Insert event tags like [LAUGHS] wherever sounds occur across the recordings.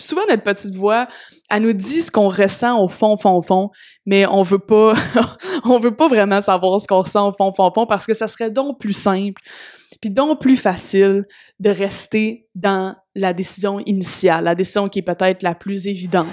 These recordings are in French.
souvent notre petite voix, elle nous dit ce qu'on ressent au fond, fond, fond, mais on veut pas, [LAUGHS] on veut pas vraiment savoir ce qu'on ressent au fond, fond, fond, parce que ça serait donc plus simple, puis donc plus facile de rester dans la décision initiale, la décision qui est peut-être la plus évidente.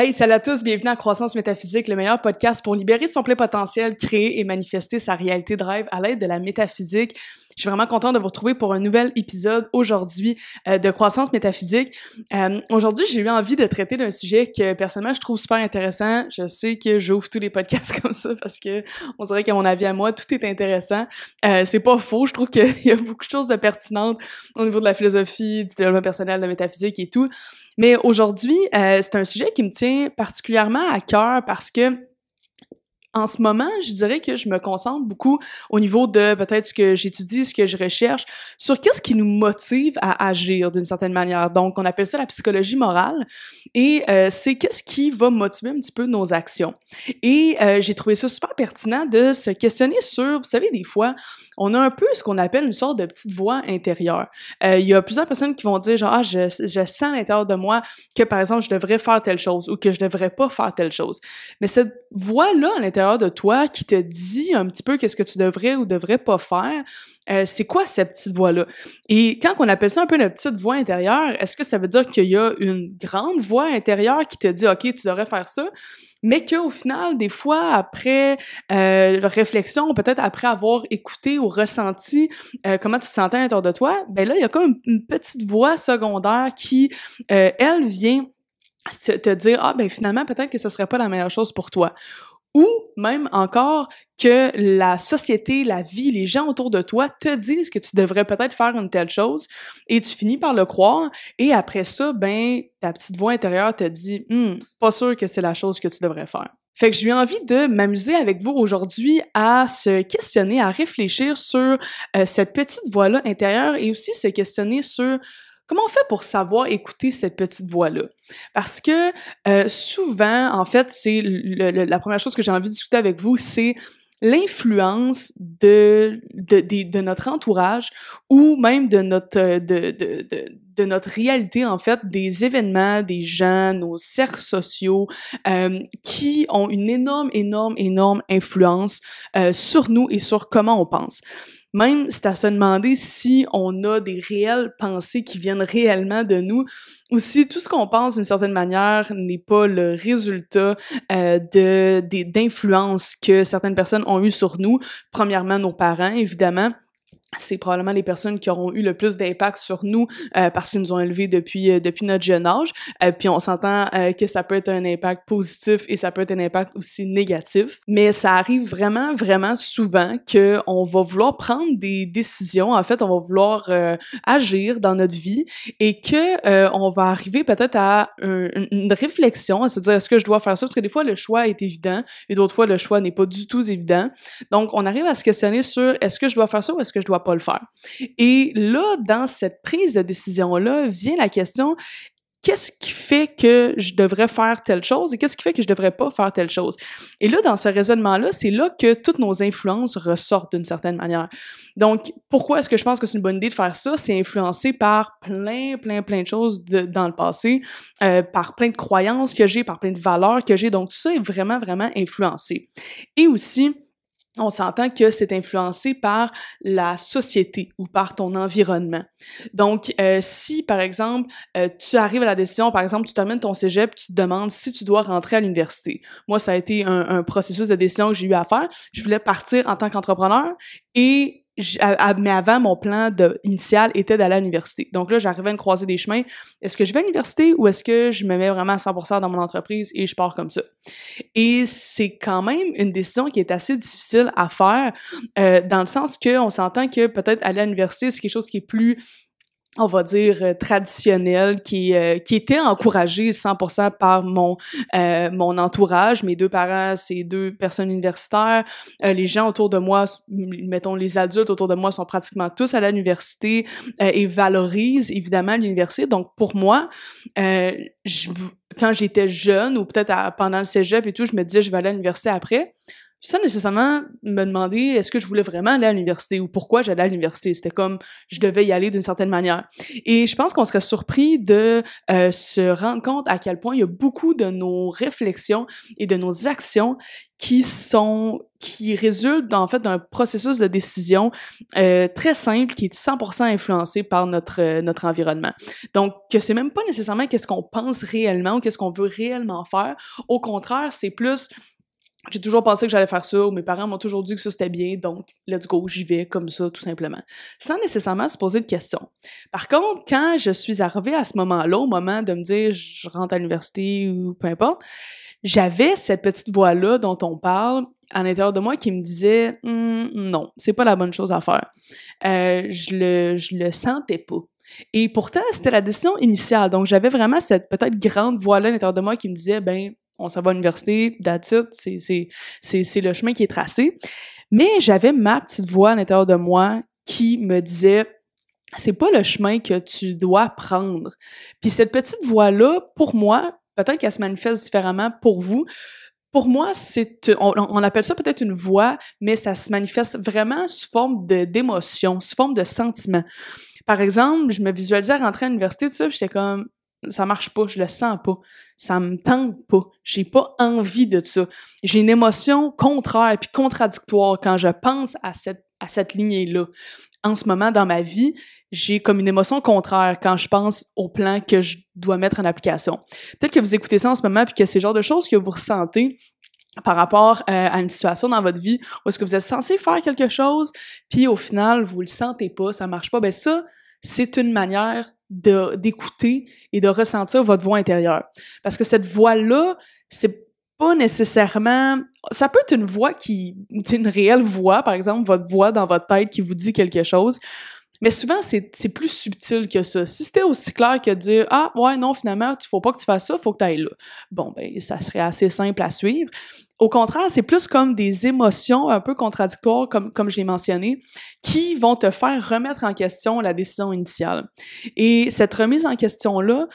Hey, salut à tous, bienvenue à Croissance Métaphysique, le meilleur podcast pour libérer son plein potentiel, créer et manifester sa réalité de rêve à l'aide de la métaphysique. Je suis vraiment contente de vous retrouver pour un nouvel épisode aujourd'hui euh, de Croissance Métaphysique. Euh, aujourd'hui, j'ai eu envie de traiter d'un sujet que personnellement je trouve super intéressant. Je sais que j'ouvre tous les podcasts [LAUGHS] comme ça parce que on dirait qu'à mon avis à moi, tout est intéressant. Euh, c'est pas faux, je trouve qu'il y a [LAUGHS] beaucoup de choses de pertinentes au niveau de la philosophie, du développement personnel, de la métaphysique et tout. Mais aujourd'hui, euh, c'est un sujet qui me tient particulièrement à cœur parce que en ce moment, je dirais que je me concentre beaucoup au niveau de peut-être ce que j'étudie, ce que je recherche, sur qu'est-ce qui nous motive à agir d'une certaine manière. Donc, on appelle ça la psychologie morale et euh, c'est qu'est-ce qui va motiver un petit peu nos actions. Et euh, j'ai trouvé ça super pertinent de se questionner sur, vous savez, des fois, on a un peu ce qu'on appelle une sorte de petite voix intérieure. Euh, il y a plusieurs personnes qui vont dire genre, ah, je, sens à l'intérieur de moi que, par exemple, je devrais faire telle chose ou que je devrais pas faire telle chose. Mais cette voix-là à l'intérieur de toi qui te dit un petit peu qu'est-ce que tu devrais ou devrais pas faire, euh, c'est quoi cette petite voix-là? Et quand on appelle ça un peu notre petite voix intérieure, est-ce que ça veut dire qu'il y a une grande voix intérieure qui te dit, OK, tu devrais faire ça? mais qu'au final, des fois, après euh, réflexion, peut-être après avoir écouté ou ressenti euh, comment tu te sentais à l'intérieur de toi, ben là, il y a comme une, petite voix secondaire qui, euh, elle, vient te dire ah ben finalement peut-être que ce serait pas la meilleure chose pour toi ou même encore que la société, la vie, les gens autour de toi te disent que tu devrais peut-être faire une telle chose et tu finis par le croire et après ça, ben, ta petite voix intérieure te dit, hm, pas sûr que c'est la chose que tu devrais faire. Fait que j'ai eu envie de m'amuser avec vous aujourd'hui à se questionner, à réfléchir sur euh, cette petite voix-là intérieure et aussi se questionner sur Comment on fait pour savoir écouter cette petite voix-là? Parce que euh, souvent, en fait, c'est la première chose que j'ai envie de discuter avec vous, c'est l'influence de, de, de, notre entourage ou même de notre, de, de, de, de notre réalité, en fait, des événements, des gens, nos cercles sociaux, euh, qui ont une énorme, énorme, énorme influence euh, sur nous et sur comment on pense. Même, c'est à se demander si on a des réelles pensées qui viennent réellement de nous ou si tout ce qu'on pense d'une certaine manière n'est pas le résultat euh, de d'influences que certaines personnes ont eues sur nous. Premièrement, nos parents, évidemment c'est probablement les personnes qui auront eu le plus d'impact sur nous euh, parce qu'ils nous ont élevés depuis euh, depuis notre jeune âge. Euh, puis on s'entend que ça peut être un impact positif et ça peut être un impact aussi négatif. Mais ça arrive vraiment vraiment souvent que on va vouloir prendre des décisions. En fait, on va vouloir agir dans notre vie et que on va arriver peut-être à une réflexion, à se dire est-ce que je dois faire ça? Parce que des fois le choix est évident et d'autres fois le choix n'est pas du tout évident. Donc on arrive à se questionner sur est-ce que je dois faire ça ou est-ce que je dois pas le faire. Et là, dans cette prise de décision-là, vient la question, qu'est-ce qui fait que je devrais faire telle chose et qu'est-ce qui fait que je devrais pas faire telle chose? Et là, dans ce raisonnement-là, c'est là que toutes nos influences ressortent d'une certaine manière. Donc, pourquoi est-ce que je pense que c'est une bonne idée de faire ça? C'est influencé par plein, plein, plein de choses dans le passé, euh, par plein de croyances que j'ai, par plein de valeurs que j'ai. Donc, tout ça est vraiment, vraiment influencé. Et aussi, on s'entend que c'est influencé par la société ou par ton environnement. Donc, euh, si, par exemple, euh, tu arrives à la décision, par exemple, tu termines ton cégep, tu te demandes si tu dois rentrer à l'université. Moi, ça a été un, un processus de décision que j'ai eu à faire. Je voulais partir en tant qu'entrepreneur et mais avant, mon plan initial était d'aller à l'université. Donc là, j'arrivais à me croiser des chemins. Est-ce que je vais à l'université ou est-ce que je me mets vraiment à 100% dans mon entreprise et je pars comme ça? Et c'est quand même une décision qui est assez difficile à faire, euh, dans le sens qu'on s'entend que peut-être aller à l'université, c'est quelque chose qui est plus on va dire euh, traditionnel qui euh, qui était encouragé 100% par mon euh, mon entourage. Mes deux parents c'est deux personnes universitaires. Les gens autour de moi mettons les adultes autour de moi sont pratiquement tous à l'université et valorisent évidemment l'université. Donc pour moi je, quand j'étais jeune ou peut-être pendant le cégep et tout je me disais je vais aller à l'université après sans nécessairement me demander est-ce que je voulais vraiment aller à l'université ou pourquoi j'allais à l'université. C'était comme je devais y aller d'une certaine manière. Et je pense qu'on serait surpris de euh, se rendre compte à quel point il y a beaucoup de nos réflexions et de nos actions qui sont qui résultent en fait d'un processus de décision euh, très simple qui est 100% influencé par notre euh, notre environnement. Donc que c'est même pas nécessairement qu'est-ce qu'on pense réellement ou qu'est-ce qu'on veut réellement faire. Au contraire, c'est plus j'ai toujours pensé que j'allais faire ça, ou mes parents m'ont toujours dit que ça c'était bien, donc let's go, j'y vais comme ça, tout simplement. Sans nécessairement se poser de questions. Par contre, quand je suis arrivée à ce moment-là, au moment de me dire je rentre à l'université ou peu importe, j'avais cette petite voix-là dont on parle à l'intérieur de moi qui me disait hm, non, c'est pas la bonne chose à faire. Euh, je le je le sentais pas. Et pourtant, c'était la décision initiale. Donc, j'avais vraiment cette peut-être grande voix-là à l'intérieur de moi qui me disait, ben, on s'en va à l'université, that's it, c'est, le chemin qui est tracé. Mais j'avais ma petite voix à l'intérieur de moi qui me disait, c'est pas le chemin que tu dois prendre. Puis cette petite voix-là, pour moi, peut-être qu'elle se manifeste différemment pour vous. Pour moi, c'est on, on appelle ça peut-être une voix, mais ça se manifeste vraiment sous forme d'émotion, sous forme de sentiment. Par exemple, je me visualisais rentrer à l'université tout ça, j'étais comme ça marche pas, je le sens pas, ça me tente pas, j'ai pas envie de ça. J'ai une émotion contraire puis contradictoire quand je pense à cette à cette lignée-là. En ce moment dans ma vie, j'ai comme une émotion contraire quand je pense au plan que je dois mettre en application. Peut-être que vous écoutez ça en ce moment puis que c'est le genre de choses que vous ressentez par rapport euh, à une situation dans votre vie où est-ce que vous êtes censé faire quelque chose puis au final vous le sentez pas, ça marche pas. Ben ça, c'est une manière d'écouter et de ressentir votre voix intérieure. Parce que cette voix-là, c'est pas nécessairement ça peut être une voix qui une réelle voix par exemple votre voix dans votre tête qui vous dit quelque chose mais souvent c'est plus subtil que ça si c'était aussi clair que de dire ah ouais non finalement tu faut pas que tu fasses ça faut que tu ailles là bon ben ça serait assez simple à suivre au contraire, c'est plus comme des émotions un peu contradictoires, comme, comme je mentionné, qui vont te faire remettre en question la décision initiale. Et cette remise en question-là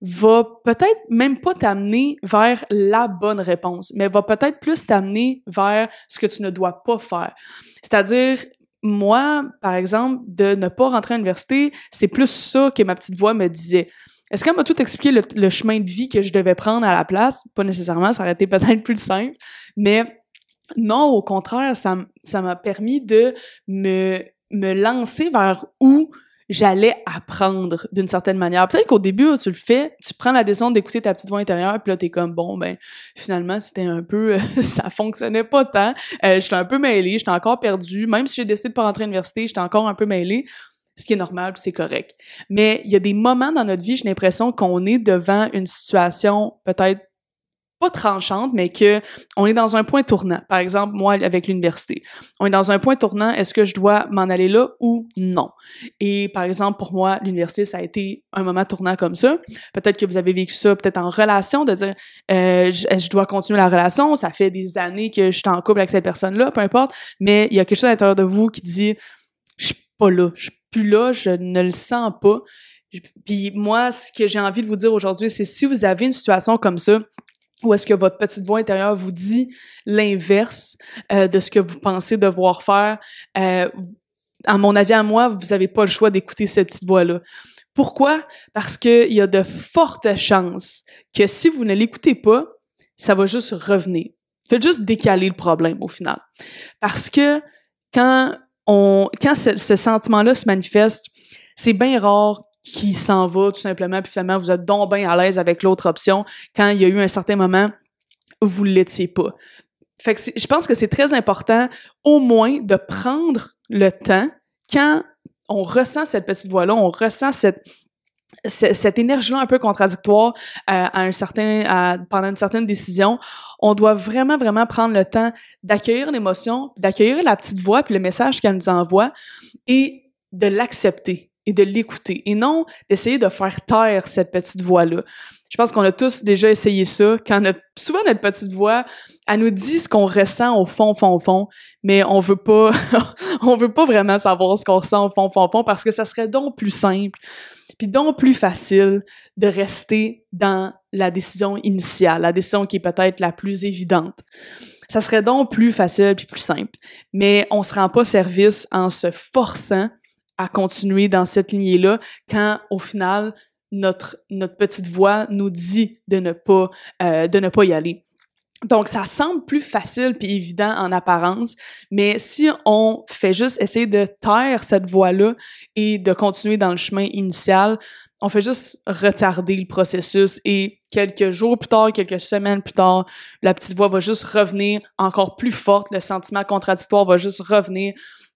va peut-être même pas t'amener vers la bonne réponse, mais va peut-être plus t'amener vers ce que tu ne dois pas faire. C'est-à-dire, moi, par exemple, de ne pas rentrer à l'université, c'est plus ça que ma petite voix me disait. Est-ce qu'elle m'a tout expliqué le, chemin de vie que je devais prendre à la place? Pas nécessairement, ça aurait été peut-être plus simple, mais non, au contraire, ça, m'a permis de me, me lancer vers où j'allais apprendre d'une certaine manière. Peut-être qu'au début, tu le fais, tu prends la décision d'écouter ta petite voix intérieure, puis là, t'es comme, bon, ben, finalement, c'était un peu, [LAUGHS] ça fonctionnait pas tant. Euh, j'étais un peu mêlée, j'étais encore perdue. Même si j'ai décidé de pas rentrer à l'université, j'étais encore un peu mêlée ce qui est normal, c'est correct. Mais il y a des moments dans notre vie, j'ai l'impression qu'on est devant une situation peut-être pas tranchante, mais que on est dans un point tournant. Par exemple, moi, avec l'université. On est dans un point tournant, est-ce que je dois m'en aller là ou non? Et par exemple, pour moi, l'université, ça a été un moment tournant comme ça. Peut-être que vous avez vécu ça peut-être en relation, de dire, euh, je, je, dois continuer la relation, ça fait des années que je suis en couple avec cette personne-là, peu importe, mais il y a quelque chose à l'intérieur de vous qui dit, je suis pas là, je plus là, je ne le sens pas. Puis moi, ce que j'ai envie de vous dire aujourd'hui, c'est si vous avez une situation comme ça, où est-ce que votre petite voix intérieure vous dit l'inverse euh, de ce que vous pensez devoir faire, euh, à mon avis, à moi, vous n'avez pas le choix d'écouter cette petite voix-là. Pourquoi? Parce qu'il y a de fortes chances que si vous ne l'écoutez pas, ça va juste revenir. Faites juste décaler le problème au final. Parce que quand on, quand ce, sentiment-là se manifeste, c'est bien rare qu'il s'en va tout simplement, puis finalement vous êtes donc bien à l'aise avec l'autre option quand il y a eu un certain moment où vous ne l'étiez pas. Fait que je pense que c'est très important au moins de prendre le temps quand on ressent cette petite voix-là, on ressent cette cette énergie-là un peu contradictoire euh, à un certain à, pendant une certaine décision, on doit vraiment vraiment prendre le temps d'accueillir l'émotion, d'accueillir la petite voix puis le message qu'elle nous envoie et de l'accepter. Et de l'écouter et non d'essayer de faire taire cette petite voix-là. Je pense qu'on a tous déjà essayé ça quand notre, souvent notre petite voix, elle nous dit ce qu'on ressent au fond, fond, fond, mais on veut pas, [LAUGHS] on veut pas vraiment savoir ce qu'on ressent au fond, fond, fond parce que ça serait donc plus simple puis donc plus facile de rester dans la décision initiale, la décision qui est peut-être la plus évidente. Ça serait donc plus facile puis plus simple. Mais on se rend pas service en se forçant à continuer dans cette lignée-là quand au final notre notre petite voix nous dit de ne pas euh, de ne pas y aller. Donc, ça semble plus facile puis évident en apparence, mais si on fait juste essayer de taire cette voie-là et de continuer dans le chemin initial, on fait juste retarder le processus et quelques jours plus tard, quelques semaines plus tard, la petite voix va juste revenir encore plus forte, le sentiment contradictoire va juste revenir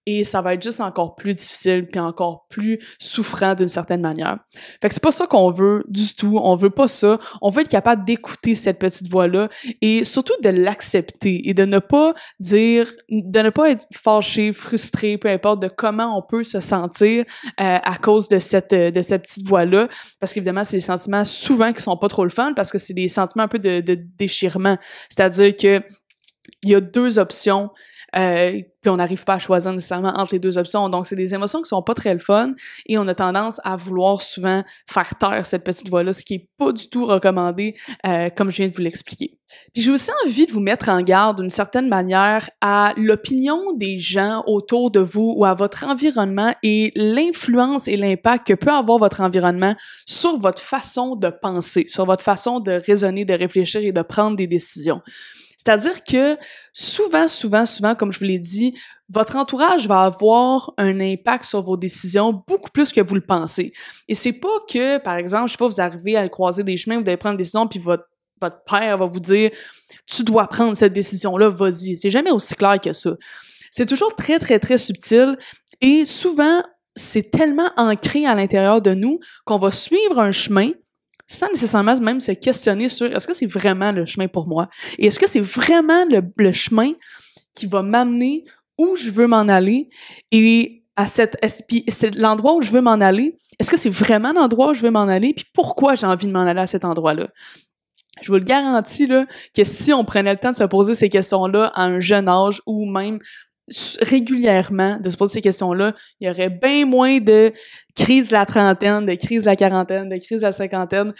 et ça va être juste encore plus difficile puis encore plus souffrant d'une certaine manière. Fait que c'est pas ça qu'on veut du tout, on veut pas ça, on veut être capable d'écouter cette petite voix-là et surtout de l'accepter et de ne pas dire de ne pas être fâché, frustré, peu importe de comment on peut se sentir euh, à cause de cette de cette petite voix-là. Parce qu'évidemment c'est des sentiments souvent qui sont pas trop le fun parce que c'est des sentiments un peu de, de déchirement, c'est-à-dire que il y a deux options euh, puis on n'arrive pas à choisir nécessairement entre les deux options. Donc, c'est des émotions qui sont pas très le fun et on a tendance à vouloir souvent faire taire cette petite voix-là, ce qui est pas du tout recommandé, euh, comme je viens de vous l'expliquer. Puis j'ai aussi envie de vous mettre en garde d'une certaine manière à l'opinion des gens autour de vous ou à votre environnement et l'influence et l'impact que peut avoir votre environnement sur votre façon de penser, sur votre façon de raisonner, de réfléchir et de prendre des décisions. C'est-à-dire que souvent, souvent, souvent, comme je vous l'ai dit, votre entourage va avoir un impact sur vos décisions beaucoup plus que vous le pensez. Et c'est pas que, par exemple, je sais pas, vous arrivez à croiser des chemins, vous devez prendre une décision, puis votre, votre père va vous dire tu dois prendre cette décision-là, vas-y. C'est jamais aussi clair que ça. C'est toujours très, très, très subtil et souvent, c'est tellement ancré à l'intérieur de nous qu'on va suivre un chemin sans nécessairement même se questionner sur est-ce que c'est vraiment le chemin pour moi? Et est-ce que c'est vraiment le, chemin qui va m'amener où je veux m'en aller? Et à cette c'est l'endroit où je veux m'en aller est-ce que c'est vraiment l'endroit où je veux m'en aller? Puis pourquoi j'ai envie de m'en aller à cet endroit-là? Je vous le garantis là que si on prenait le temps de se poser ces questions-là à un jeune âge ou même régulièrement de se poser ces questions-là, il y aurait bien moins de crise de la trentaine, de crise de la quarantaine, de crise de la cinquantaine.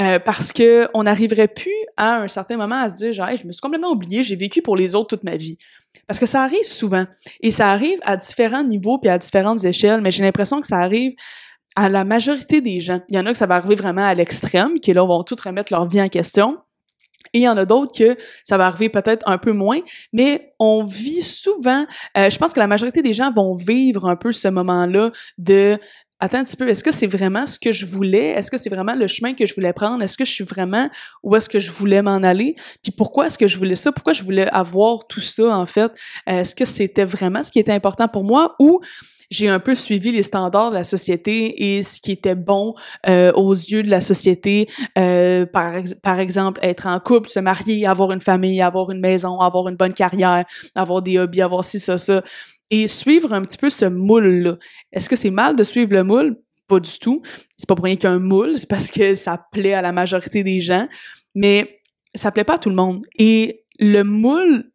Euh, parce que on n'arriverait plus à un certain moment à se dire genre je me suis complètement oublié, j'ai vécu pour les autres toute ma vie. Parce que ça arrive souvent et ça arrive à différents niveaux puis à différentes échelles, mais j'ai l'impression que ça arrive à la majorité des gens. Il y en a que ça va arriver vraiment à l'extrême, qui là vont tout remettre leur vie en question. Et il y en a d'autres que ça va arriver peut-être un peu moins, mais on vit souvent, euh, je pense que la majorité des gens vont vivre un peu ce moment-là de attends un petit peu, est-ce que c'est vraiment ce que je voulais? Est-ce que c'est vraiment le chemin que je voulais prendre? Est-ce que je suis vraiment où est-ce que je voulais m'en aller? Puis pourquoi est-ce que je voulais ça? Pourquoi je voulais avoir tout ça, en fait? Est-ce que c'était vraiment ce qui était important pour moi? Ou j'ai un peu suivi les standards de la société et ce qui était bon euh, aux yeux de la société. Euh, par, par exemple, être en couple, se marier, avoir une famille, avoir une maison, avoir une bonne carrière, avoir des hobbies, avoir ci, ça, ça. Et suivre un petit peu ce moule-là. Est-ce que c'est mal de suivre le moule? Pas du tout. C'est pas pour rien qu'un moule, c'est parce que ça plaît à la majorité des gens. Mais ça plaît pas à tout le monde. Et le moule,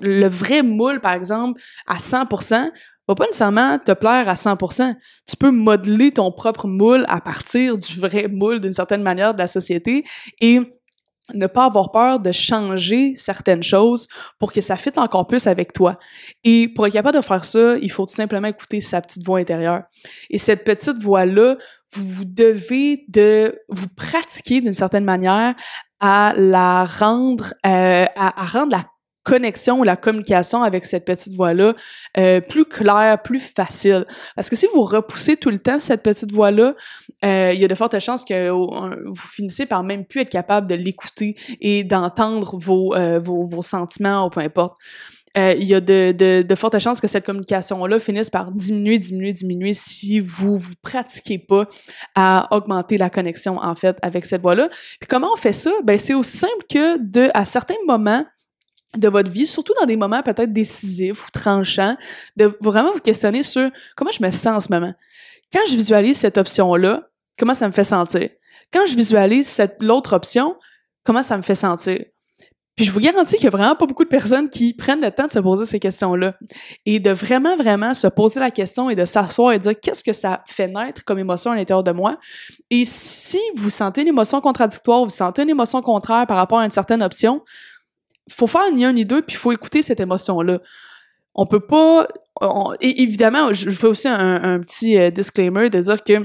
le vrai moule, par exemple, à 100%, va pas nécessairement te plaire à 100%. Tu peux modeler ton propre moule à partir du vrai moule d'une certaine manière de la société et ne pas avoir peur de changer certaines choses pour que ça fitte encore plus avec toi. Et pour être capable de faire ça, il faut tout simplement écouter sa petite voix intérieure. Et cette petite voix-là, vous devez de vous pratiquer d'une certaine manière à la rendre, euh, à, à, rendre la connexion ou la communication avec cette petite voix-là euh, plus claire, plus facile. Parce que si vous repoussez tout le temps cette petite voix-là, euh, il y a de fortes chances que vous finissez par même plus être capable de l'écouter et d'entendre vos, euh, vos, vos, sentiments ou peu importe. Euh, il y a de, de, de, fortes chances que cette communication-là finisse par diminuer, diminuer, diminuer si vous vous pratiquez pas à augmenter la connexion, en fait, avec cette voix-là. Puis comment on fait ça? Ben, c'est aussi simple que de, à certains moments, de votre vie, surtout dans des moments peut-être décisifs ou tranchants, de vraiment vous questionner sur comment je me sens en ce moment. quand je visualise cette option-là, comment ça me fait sentir? Quand je visualise cette l'autre option, comment ça me fait sentir? Puis je vous garantis qu'il y a vraiment pas beaucoup de personnes qui prennent le temps de se poser ces questions-là et de vraiment, vraiment se poser la question et de s'asseoir et dire qu'est-ce que ça fait naître comme émotion à l'intérieur de moi. Et si vous sentez une émotion contradictoire, vous sentez une émotion contraire par rapport à une certaine option, faut faire ni un ni deux, puis il faut écouter cette émotion-là. On peut pas... et évidemment, je, fais aussi un, un petit euh, disclaimer de dire que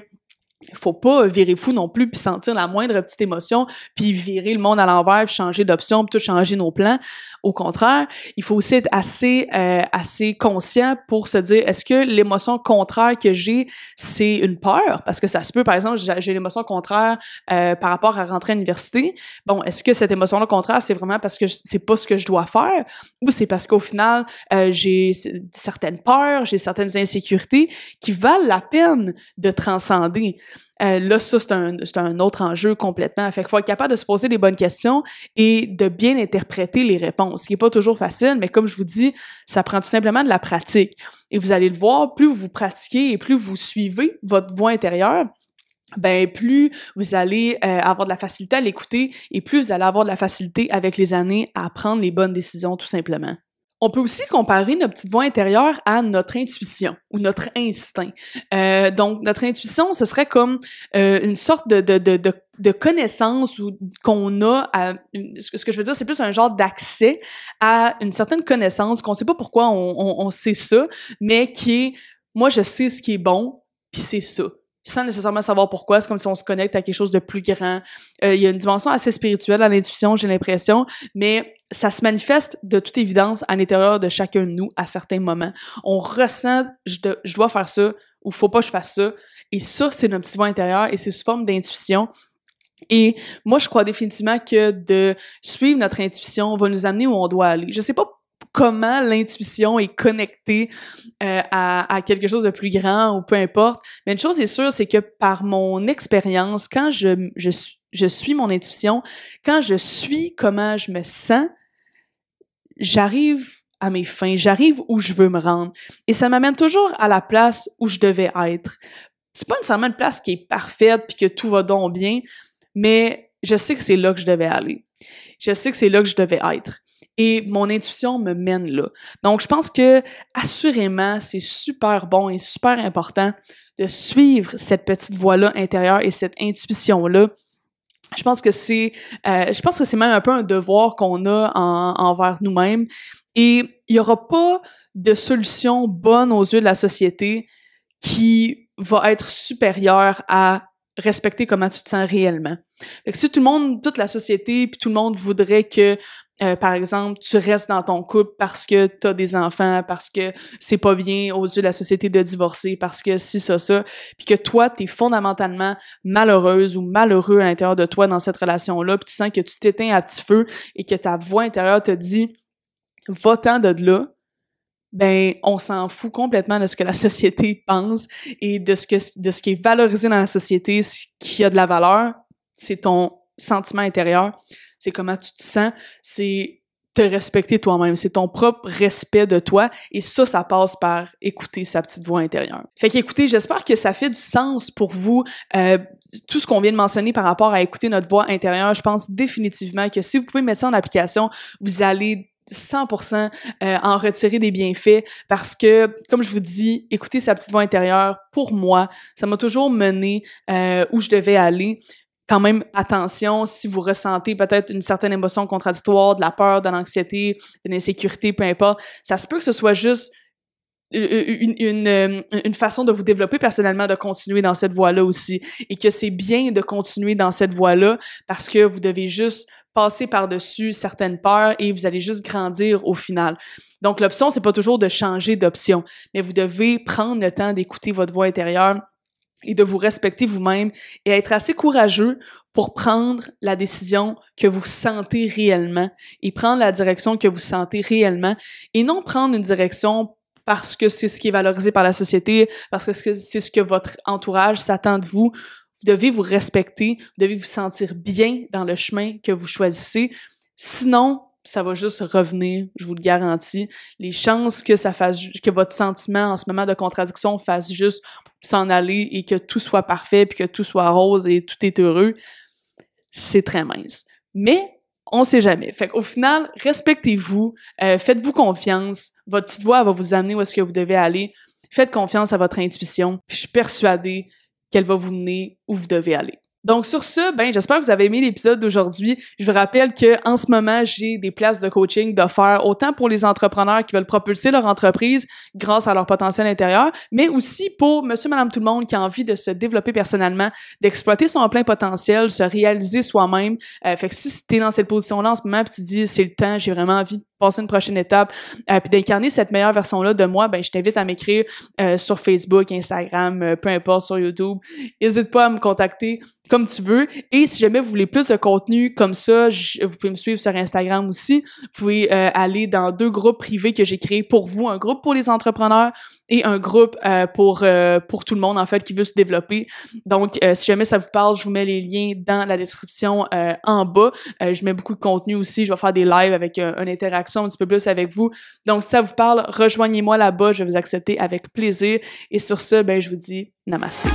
faut pas virer fou non plus puis sentir la moindre petite émotion puis virer le monde à l'envers changer d'option puis tout changer nos plans. Au contraire il faut aussi être assez euh, assez conscient pour se dire est-ce que l'émotion contraire que j'ai c'est une peur? Parce que ça se peut par exemple j'ai l'émotion contraire euh, par rapport à rentrer à l'université. Bon est-ce que cette émotion là contraire c'est vraiment parce que c'est pas ce que je dois faire ou c'est parce qu'au final euh, j'ai certaines peurs j'ai certaines insécurités qui valent la peine de transcender? Euh, là, ça, c'est un, autre enjeu complètement. Fait qu'il faut être capable de se poser les bonnes questions et de bien interpréter les réponses, ce qui n'est pas toujours facile, mais comme je vous dis, ça prend tout simplement de la pratique. Et vous allez le voir, plus vous pratiquez et plus vous suivez votre voix intérieure, ben plus vous allez euh, avoir de la facilité à l'écouter et plus vous allez avoir de la facilité avec les années à prendre les bonnes décisions tout simplement. On peut aussi comparer notre petite voix intérieure à notre intuition ou notre instinct. Euh, donc, notre intuition, ce serait comme euh, une sorte de, de, de, de connaissance ou qu'on a à, ce que je veux dire c'est plus un genre d'accès à une certaine connaissance qu'on sait pas pourquoi on, on, on, sait ça mais qui est moi je sais ce qui est bon puis c'est ça sans nécessairement savoir pourquoi. C'est comme si on se connecte à quelque chose de plus grand. Euh, il y a une dimension assez spirituelle à l'intuition, j'ai l'impression, mais ça se manifeste de toute évidence à l'intérieur de chacun de nous à certains moments. On ressent, je, je dois faire ça ou faut pas que je fasse ça. Et ça, c'est notre petit voix intérieur et c'est sous forme d'intuition. Et moi, je crois définitivement que de suivre notre intuition va nous amener où on doit aller. Je sais pas comment l'intuition est connectée euh, à, quelque chose de plus grand ou peu importe. Mais une chose est sûre, c'est que par mon expérience, quand je, je, je suis mon intuition, quand je suis comment je me sens, j'arrive à mes fins, j'arrive où je veux me rendre. Et ça m'amène toujours à la place où je devais être. C'est pas nécessairement une place qui est parfaite puis que tout va donc bien, mais je sais que c'est là que je devais aller. Je sais que c'est là que je devais être et mon intuition me mène là. Donc, je pense que assurément, c'est super bon et super important de suivre cette petite voix-là intérieure et cette intuition-là. Je pense que c'est, euh, je pense que c'est même un peu un devoir qu'on a en, envers nous-mêmes. Et il y aura pas de solution bonne aux yeux de la société qui va être supérieure à respecter comment tu te sens réellement. Fait que si tout le monde, toute la société, puis tout le monde voudrait que euh, par exemple, tu restes dans ton couple parce que tu as des enfants, parce que c'est pas bien aux yeux de la société de divorcer, parce que si ça, ça, puis que toi, tu es fondamentalement malheureuse ou malheureux à l'intérieur de toi dans cette relation-là, puis tu sens que tu t'éteins à petit feu et que ta voix intérieure te dit « va-t'en de là », ben on s'en fout complètement de ce que la [LAUGHS] société pense et de ce que de ce qui est valorisé dans la société, ce qui a de la valeur, c'est ton sentiment intérieur c'est comment tu te sens, c'est te respecter toi-même, c'est ton propre respect de toi et ça, ça passe par écouter sa petite voix intérieure. Fait qu'écoutez, j'espère que ça fait du sens pour vous. Euh, tout ce qu'on vient de mentionner par rapport à écouter notre voix intérieure, je pense définitivement que si vous pouvez mettre ça en application, vous allez 100% euh, en retirer des bienfaits parce que, comme je vous dis, écouter sa petite voix intérieure, pour moi, ça m'a toujours mené euh, où je devais aller quand même attention si vous ressentez peut-être une certaine émotion contradictoire, de la peur, de l'anxiété, de l'insécurité, peu importe. Ça se peut que ce soit juste une, une, euh, une, façon de vous développer personnellement, de continuer dans cette voie-là aussi. Et que c'est bien de continuer dans cette voie-là parce que vous devez juste passer par-dessus certaines peurs et vous allez juste grandir au final. Donc l'option, c'est pas toujours de changer d'option, mais vous devez prendre le temps d'écouter votre voix intérieure et de vous respecter vous-même et être assez courageux pour prendre la décision que vous sentez réellement et prendre la direction que vous sentez réellement et non prendre une direction parce que c'est ce qui est valorisé par la société, parce que c'est ce que votre entourage s'attend de vous. Vous devez vous respecter, vous devez vous sentir bien dans le chemin que vous choisissez. Sinon, ça va juste revenir, je vous le garantis. Les chances que ça fasse, que votre sentiment en ce moment de contradiction fasse juste s'en aller et que tout soit parfait puis que tout soit rose et tout est heureux, c'est très mince. Mais on sait jamais. Fait qu'au final, respectez-vous, euh, faites-vous confiance. Votre petite voix va vous amener où est-ce que vous devez aller. Faites confiance à votre intuition. je suis persuadée qu'elle va vous mener où vous devez aller. Donc sur ce, ben j'espère que vous avez aimé l'épisode d'aujourd'hui. Je vous rappelle que en ce moment, j'ai des places de coaching d'offert autant pour les entrepreneurs qui veulent propulser leur entreprise grâce à leur potentiel intérieur, mais aussi pour monsieur madame tout le monde qui a envie de se développer personnellement, d'exploiter son plein potentiel, se réaliser soi-même. Euh, fait que si tu es dans cette position-là en ce moment puis tu dis c'est le temps, j'ai vraiment envie passer une prochaine étape, euh, puis d'incarner cette meilleure version-là de moi, ben je t'invite à m'écrire euh, sur Facebook, Instagram, euh, peu importe, sur YouTube. N'hésite pas à me contacter comme tu veux. Et si jamais vous voulez plus de contenu comme ça, vous pouvez me suivre sur Instagram aussi. Vous pouvez euh, aller dans deux groupes privés que j'ai créés pour vous, un groupe pour les entrepreneurs et un groupe pour pour tout le monde en fait qui veut se développer. Donc si jamais ça vous parle, je vous mets les liens dans la description en bas. je mets beaucoup de contenu aussi, je vais faire des lives avec une interaction un petit peu plus avec vous. Donc, si ça vous parle, rejoignez-moi là-bas, je vais vous accepter avec plaisir. Et sur ce, ben, je vous dis namasté.